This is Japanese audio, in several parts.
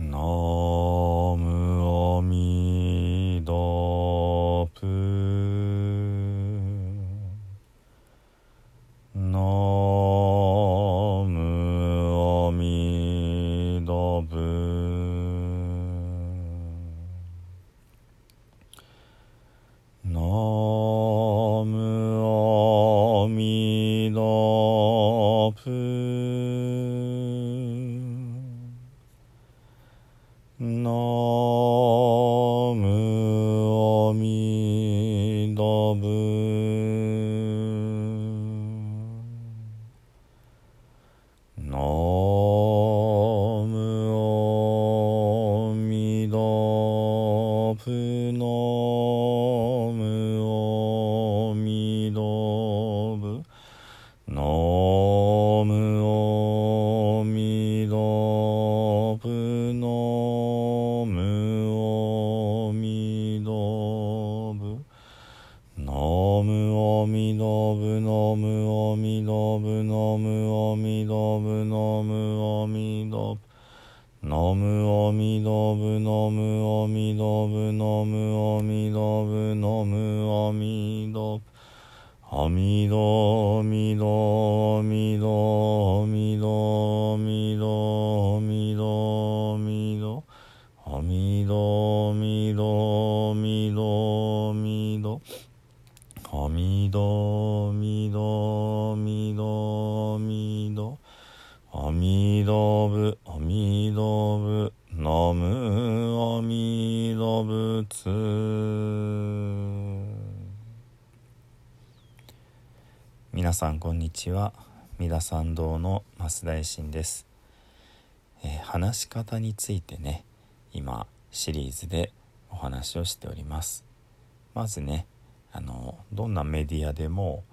No. むおみどぶのむおみどぶのむおみどぶのむおみどぶのむおみどぶのむおみどぶのむおみどぶあみどみどみどみどみどみどみどあみどさんこんにちは。三田参道の増大臣です、えー話し方についてね今シリーズでお話をしております。まずねあのどんなメディアでも、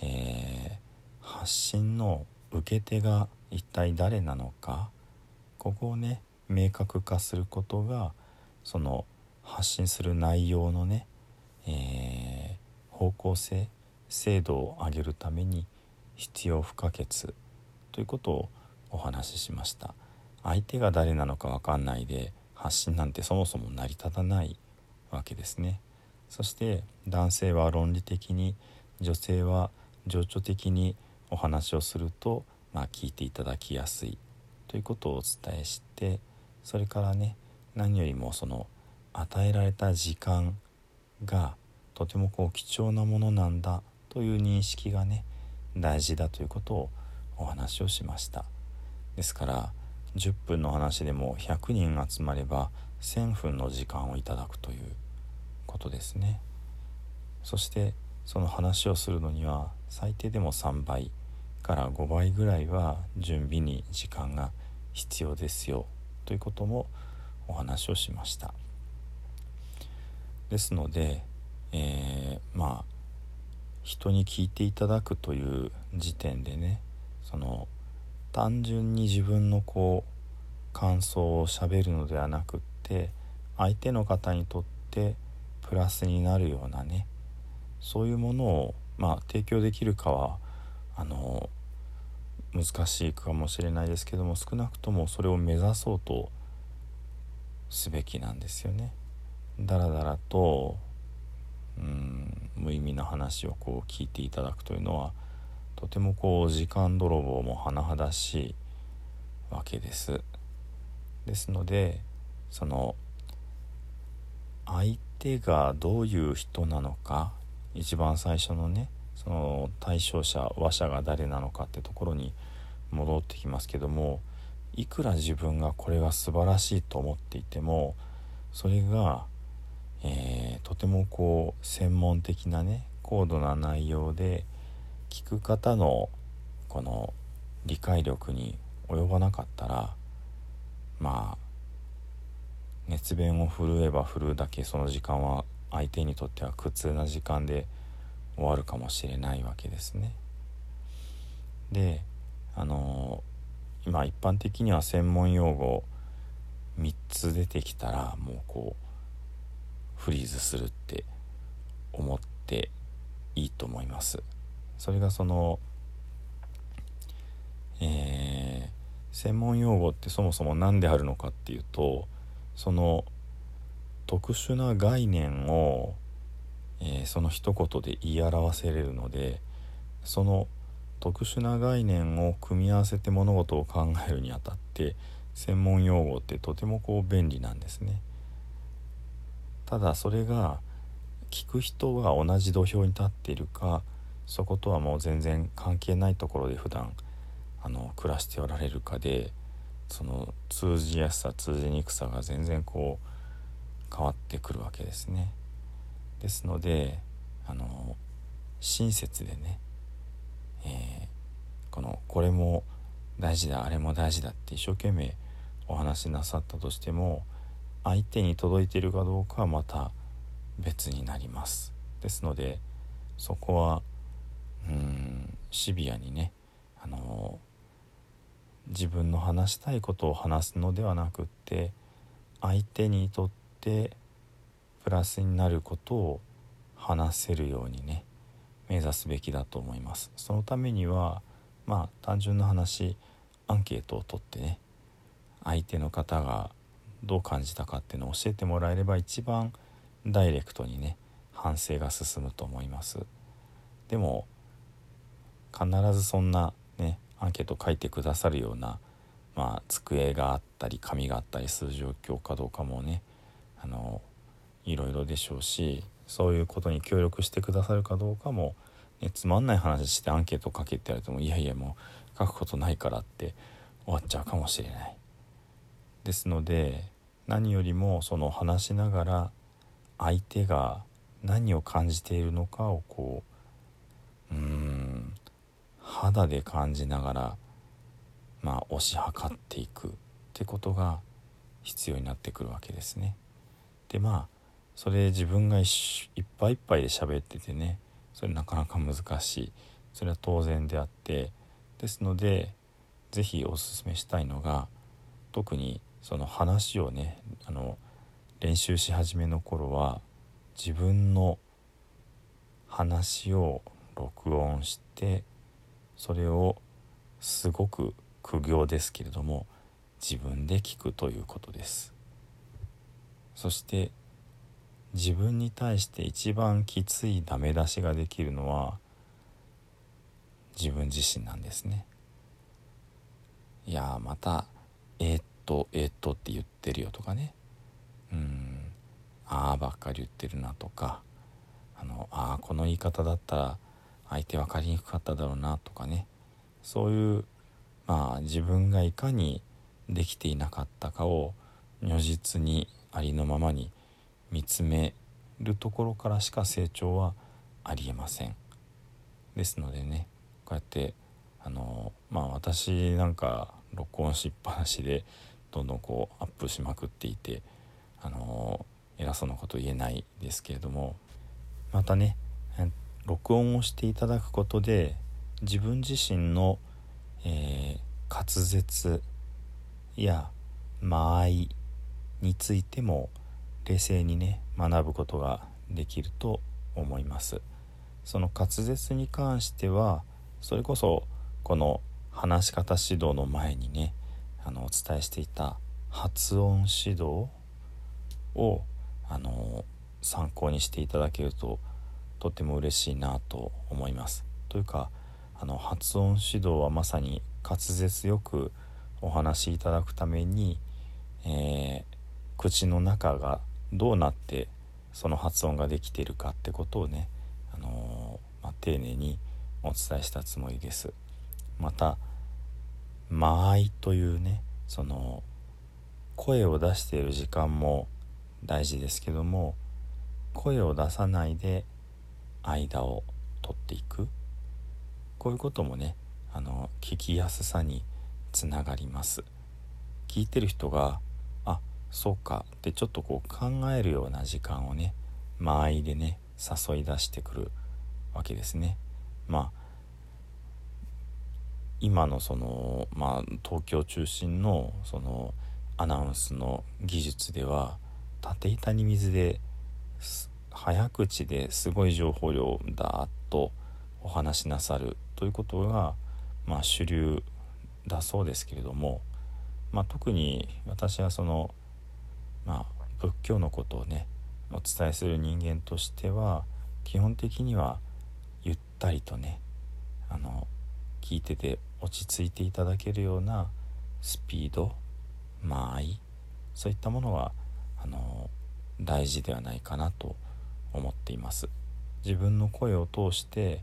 えー発信の受け手が一体誰なのかここをね明確化することがその発信する内容のね、えー方向性精度を上げるために必要不可欠ということをお話ししました。相手が誰なのか分かんないで発信なんてそもそも成り立たないわけですね。そして男性は論理的に女性は情緒的にお話をすると、まあ、聞いていただきやすい。ということをお伝えしてそれからね何よりもその与えられた時間がとてもこう貴重なものなんだという認識がね大事だということをお話をしました。ですから10分の話でも100人集まれば1000分の時間をいただくということですね。そしてその話をするのには最低でも3倍から5倍ぐらいは準備に時間が必要ですよということもお話をしました。ですので、えーまあ人に聞いていただくという時点でねその単純に自分のこう感想をしゃべるのではなくって相手の方にとってプラスになるようなねそういうものを、まあ、提供できるかはあの難しいかもしれないですけども少なくともそれを目指そうとすべきなんですよね。だらだらとうん無意味な話をこう聞いていただくというのはとてもこう時間泥棒も甚だしいわけです。ですのでその相手がどういう人なのか一番最初のねその対象者話者が誰なのかってところに戻ってきますけどもいくら自分がこれが素晴らしいと思っていてもそれが、えーとてもこう専門的なね高度な内容で聞く方のこの理解力に及ばなかったらまあ熱弁を振るえば振るうだけその時間は相手にとっては苦痛な時間で終わるかもしれないわけですね。であの今一般的には専門用語3つ出てきたらもうこうフリーズするって思っていいと思います。それがその、えー専門用語ってそもそも何であるのかっていうとその特殊な概念を、えー、その一言で言い表せれるのでその特殊な概念を組み合わせて物事を考えるにあたって専門用語ってとてもこう便利なんですね。ただそれが聞く人が同じ土俵に立っているかそことはもう全然関係ないところで普段あの暮らしておられるかでその通じやすさ通じにくさが全然こう変わってくるわけですね。ですのであの親切でね、えー、このこれも大事だあれも大事だって一生懸命お話しなさったとしても相手に届いているかどうかはまた別になります。ですのでそこはうんシビアにねあの自分の話したいことを話すのではなくって相手にとってプラスになることを話せるようにね目指すべきだと思います。そのためにはまあ単純な話アンケートを取ってね相手の方がどう感じたかっていうのを教えてもらえれば一番ダイレクトにね反省が進むと思いますでも必ずそんなねアンケート書いてくださるようなまあ机があったり紙があったりする状況かどうかもねあのいろいろでしょうしそういうことに協力してくださるかどうかも、ね、つまんない話してアンケート書けって言われてもいやいやもう書くことないからって終わっちゃうかもしれない。ですので何よりもその話しながら相手が何を感じているのかをこううん肌で感じながらまあ推し量っていくってことが必要になってくるわけですね。でまあそれ自分がいっぱいいっぱいで喋っててねそれなかなか難しいそれは当然であってですので是非おすすめしたいのが特にその話をねあの練習し始めの頃は自分の話を録音してそれをすごく苦行ですけれども自分で聞くということです。そして自分に対して一番きついダメ出しができるのは自分自身なんですね。いやまたえー、っとえ、っとって言ってるよとかね。うんああばっかり言ってるなとか。あのああこの言い方だったら相手分かりにくかっただろうなとかね。そういうまあ自分がいかにできていなかったかを如実にありのままに見つめるところからしか成長はありえません。ですのでねこうやってあのまあ私なんか録音しっぱなしでどんどんこうアップしまくっていてあの偉そうなこと言えないですけれども。またね録音をしていただくことで自分自身の、えー、滑舌や間合いについても冷静にね学ぶことができると思います。その滑舌に関してはそれこそこの話し方指導の前にねあのお伝えしていた発音指導をあの参考にしていただけるととても嬉しいなと思います。というかあの発音指導はまさに滑舌よくお話しいただくために、えー、口の中がどうなってその発音ができているかってことをね、あのー、まあ、丁寧にお伝えしたつもりです。また間合いというねその声を出している時間も大事ですけども声を出さないで間を取っていく。こういうこともねあの聞きやすさにつながります。聞いてる人があそうかってちょっとこう考えるような時間をね間合いでね誘い出してくるわけですね。まあ今のその、まあ、東京中心のそのアナウンスの技術では縦板に水で早口ですごい情報量だーっとお話しなさるということが、まあ、主流だそうですけれども、まあ、特に私はその、まあ、仏教のことをねお伝えする人間としては基本的にはゆったりとねあの聞いてて落ち着いていただけるようなスピード間合いそういったものはあの大事ではないかなと思っています。自分の声を通して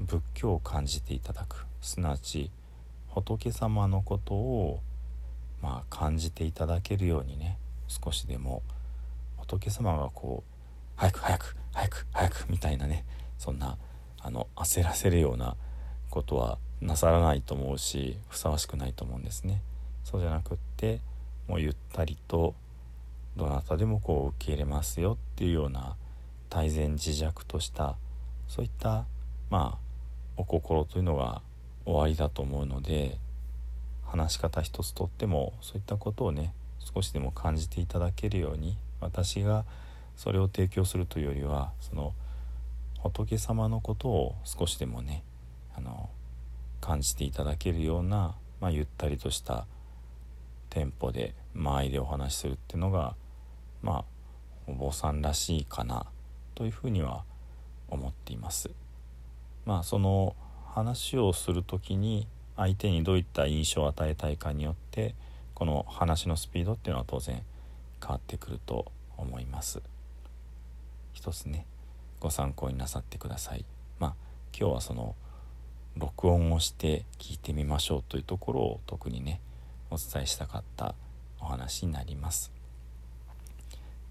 仏教を感じていただく。すなわち仏様のことをまあ感じていただけるようにね少しでも仏様がこう早く早く早く早くみたいなねそんなあの焦らせるようなことはなさらないと思うしふさわしくないと思うんですね。そうじゃなくってもうゆったりとどなたでもこう受け入れますよっていうような大前自弱としたそういったまあお心というのが終わりだと思うので話し方一つとってもそういったことをね少しでも感じていただけるように私がそれを提供するというよりはその仏様のことを少しでもねあの感じていただけるような、まあ、ゆったりとしたテンポで間合いでお話しするっていうのがまあお坊さんらしいかなというふうには思っています。まあその話をする時に相手にどういった印象を与えたいかによってこの話のスピードっていうのは当然変わってくると思います一つねご参考になさってくださいまあ今日はその録音をして聞いてみましょうというところを特にねお伝えしたかったお話になります。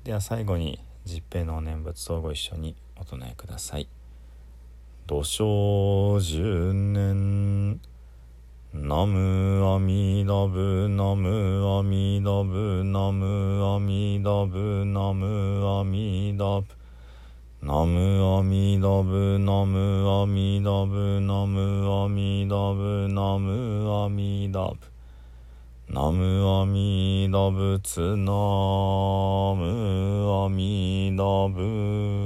では最後に十平の念仏をご一緒にお唱えください。土生十年ナムアミダブナムアミダブナムアミダブナムアミダブ。ナムアミダブナムアミダブナムアミダブナムアミダブ。ナムアミダブツナムアミダブ。